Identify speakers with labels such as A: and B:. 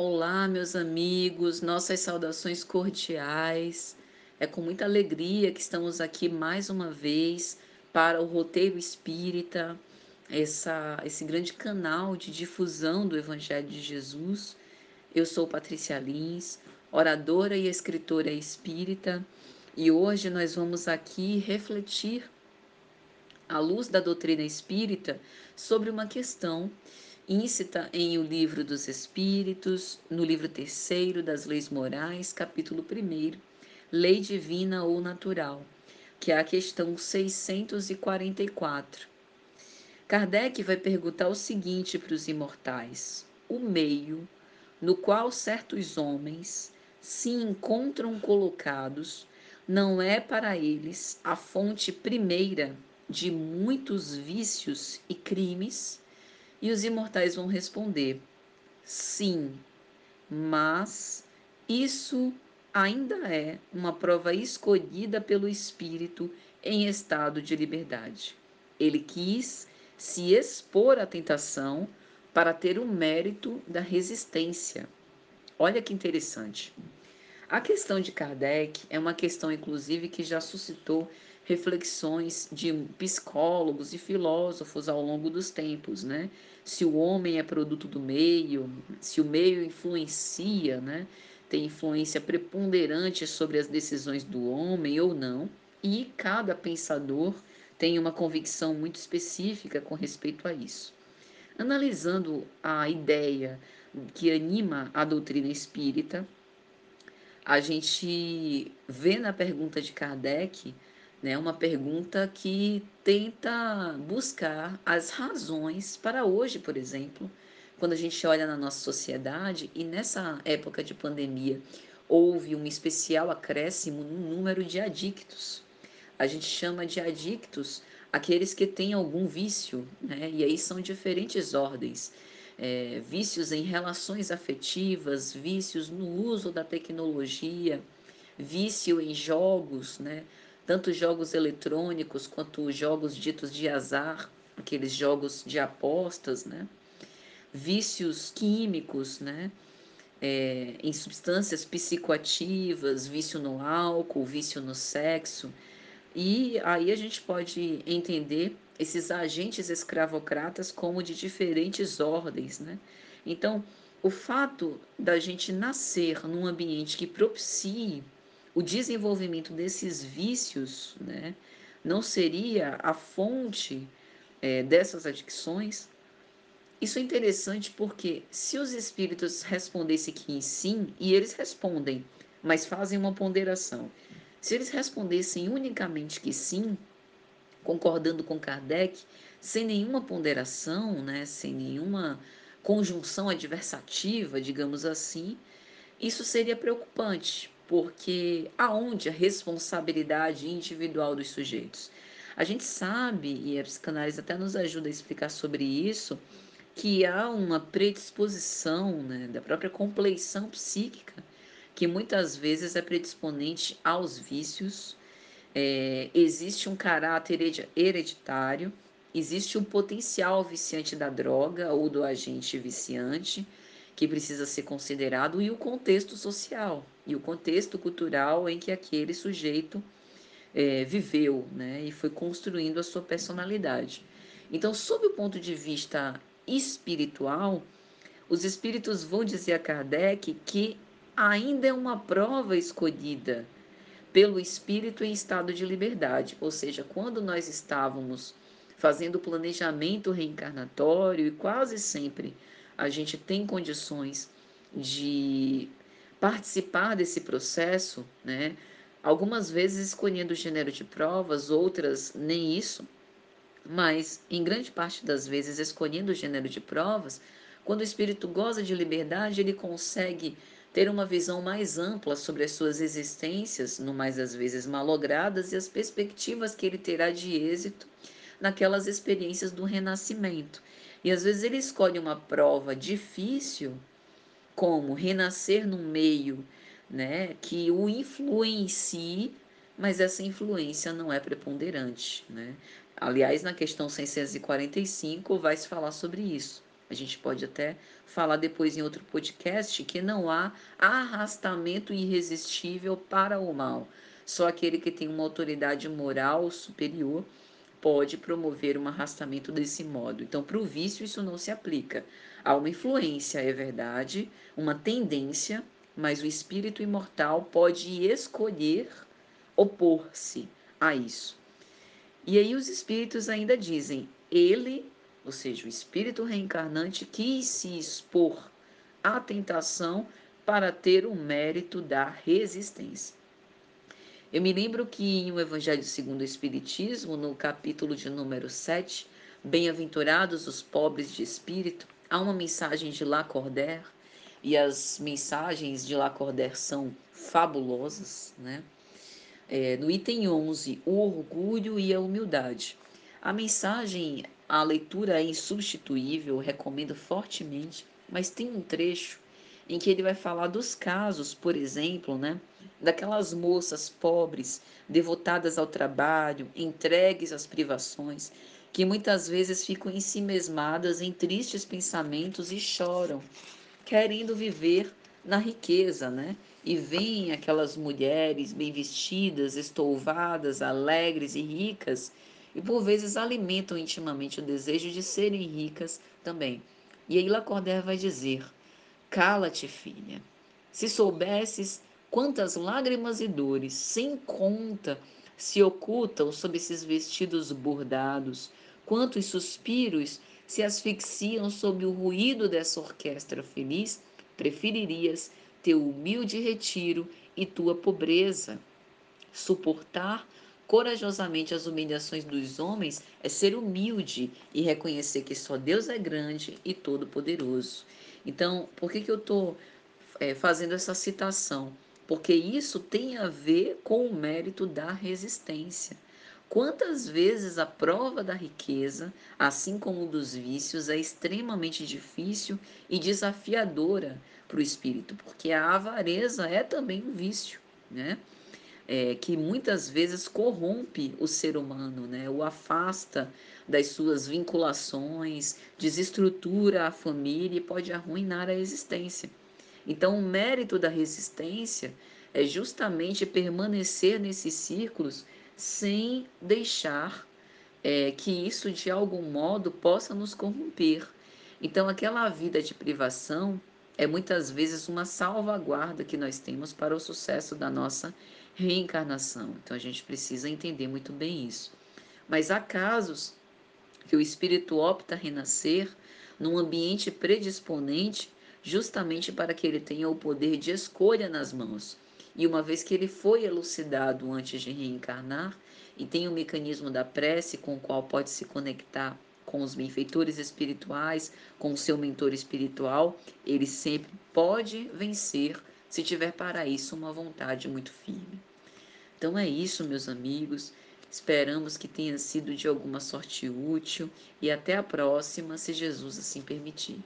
A: Olá, meus amigos, nossas saudações cordiais. É com muita alegria que estamos aqui mais uma vez para o Roteiro Espírita, essa, esse grande canal de difusão do Evangelho de Jesus. Eu sou Patrícia Lins, oradora e escritora espírita, e hoje nós vamos aqui refletir, à luz da doutrina espírita, sobre uma questão íncita em O Livro dos Espíritos, no livro terceiro das Leis Morais, capítulo 1, Lei Divina ou Natural, que é a questão 644. Kardec vai perguntar o seguinte para os imortais: o meio no qual certos homens se encontram colocados não é para eles a fonte primeira de muitos vícios e crimes? E os imortais vão responder: sim, mas isso ainda é uma prova escolhida pelo espírito em estado de liberdade. Ele quis se expor à tentação para ter o mérito da resistência. Olha que interessante. A questão de Kardec é uma questão, inclusive, que já suscitou reflexões de psicólogos e filósofos ao longo dos tempos, né? Se o homem é produto do meio, se o meio influencia, né? Tem influência preponderante sobre as decisões do homem ou não, e cada pensador tem uma convicção muito específica com respeito a isso. Analisando a ideia que anima a doutrina espírita, a gente vê na pergunta de Kardec né? Uma pergunta que tenta buscar as razões para hoje, por exemplo, quando a gente olha na nossa sociedade e nessa época de pandemia houve um especial acréscimo no número de adictos. A gente chama de adictos aqueles que têm algum vício, né? E aí são diferentes ordens. É, vícios em relações afetivas, vícios no uso da tecnologia, vício em jogos, né? Tanto jogos eletrônicos quanto jogos ditos de azar, aqueles jogos de apostas, né? vícios químicos, né? É, em substâncias psicoativas, vício no álcool, vício no sexo. E aí a gente pode entender esses agentes escravocratas como de diferentes ordens, né? Então, o fato da gente nascer num ambiente que propicie o desenvolvimento desses vícios né, não seria a fonte é, dessas adicções? Isso é interessante porque se os espíritos respondessem que sim, e eles respondem, mas fazem uma ponderação. Se eles respondessem unicamente que sim, concordando com Kardec, sem nenhuma ponderação, né, sem nenhuma conjunção adversativa, digamos assim, isso seria preocupante, porque aonde a responsabilidade individual dos sujeitos? A gente sabe, e a psicanálise até nos ajuda a explicar sobre isso, que há uma predisposição né, da própria compleição psíquica, que muitas vezes é predisponente aos vícios, é, existe um caráter hereditário, existe um potencial viciante da droga ou do agente viciante, que precisa ser considerado, e o contexto social e o contexto cultural em que aquele sujeito é, viveu né, e foi construindo a sua personalidade. Então, sob o ponto de vista espiritual, os espíritos vão dizer a Kardec que ainda é uma prova escolhida pelo espírito em estado de liberdade, ou seja, quando nós estávamos fazendo o planejamento reencarnatório e quase sempre a gente tem condições de participar desse processo, né? Algumas vezes escolhendo o gênero de provas, outras nem isso, mas em grande parte das vezes escolhendo o gênero de provas, quando o espírito goza de liberdade, ele consegue ter uma visão mais ampla sobre as suas existências, no mais às vezes malogradas, e as perspectivas que ele terá de êxito naquelas experiências do renascimento. E às vezes ele escolhe uma prova difícil como renascer num meio né, que o influencie, mas essa influência não é preponderante. Né? Aliás, na questão 645 vai se falar sobre isso. A gente pode até falar depois em outro podcast que não há arrastamento irresistível para o mal. Só aquele que tem uma autoridade moral superior pode promover um arrastamento desse modo. Então, para o vício, isso não se aplica. Há uma influência, é verdade, uma tendência, mas o espírito imortal pode escolher opor-se a isso. E aí os espíritos ainda dizem: ele, ou seja, o espírito reencarnante, quis se expor à tentação para ter o mérito da resistência. Eu me lembro que em o Evangelho segundo o Espiritismo, no capítulo de número 7, Bem-aventurados os pobres de espírito, há uma mensagem de Lacordaire, e as mensagens de Lacordaire são fabulosas, né? É, no item 11, o orgulho e a humildade. A mensagem, a leitura é insubstituível, recomendo fortemente, mas tem um trecho em que ele vai falar dos casos, por exemplo, né, daquelas moças pobres, devotadas ao trabalho, entregues às privações, que muitas vezes ficam em si mesmadas em tristes pensamentos e choram, querendo viver na riqueza, né? e veem aquelas mulheres bem vestidas, estouvadas, alegres e ricas, e por vezes alimentam intimamente o desejo de serem ricas também. E aí Lacordaire vai dizer: Cala-te, filha. Se soubesses quantas lágrimas e dores, sem conta, se ocultam sob esses vestidos bordados, quantos suspiros se asfixiam sob o ruído dessa orquestra feliz, preferirias teu humilde retiro e tua pobreza. Suportar corajosamente as humilhações dos homens é ser humilde e reconhecer que só Deus é grande e todo-poderoso. Então, por que, que eu estou é, fazendo essa citação? Porque isso tem a ver com o mérito da resistência. Quantas vezes a prova da riqueza, assim como dos vícios, é extremamente difícil e desafiadora para o espírito, porque a avareza é também um vício, né? É, que muitas vezes corrompe o ser humano, né? o afasta das suas vinculações, desestrutura a família e pode arruinar a existência. Então, o mérito da resistência é justamente permanecer nesses círculos sem deixar é, que isso de algum modo possa nos corromper. Então, aquela vida de privação é muitas vezes uma salvaguarda que nós temos para o sucesso da nossa reencarnação. Então, a gente precisa entender muito bem isso. Mas há casos que o espírito opta renascer num ambiente predisponente justamente para que ele tenha o poder de escolha nas mãos. E uma vez que ele foi elucidado antes de reencarnar e tem o mecanismo da prece com o qual pode se conectar com os benfeitores espirituais, com o seu mentor espiritual, ele sempre pode vencer se tiver para isso uma vontade muito firme. Então é isso, meus amigos. Esperamos que tenha sido de alguma sorte útil e até a próxima, se Jesus assim permitir.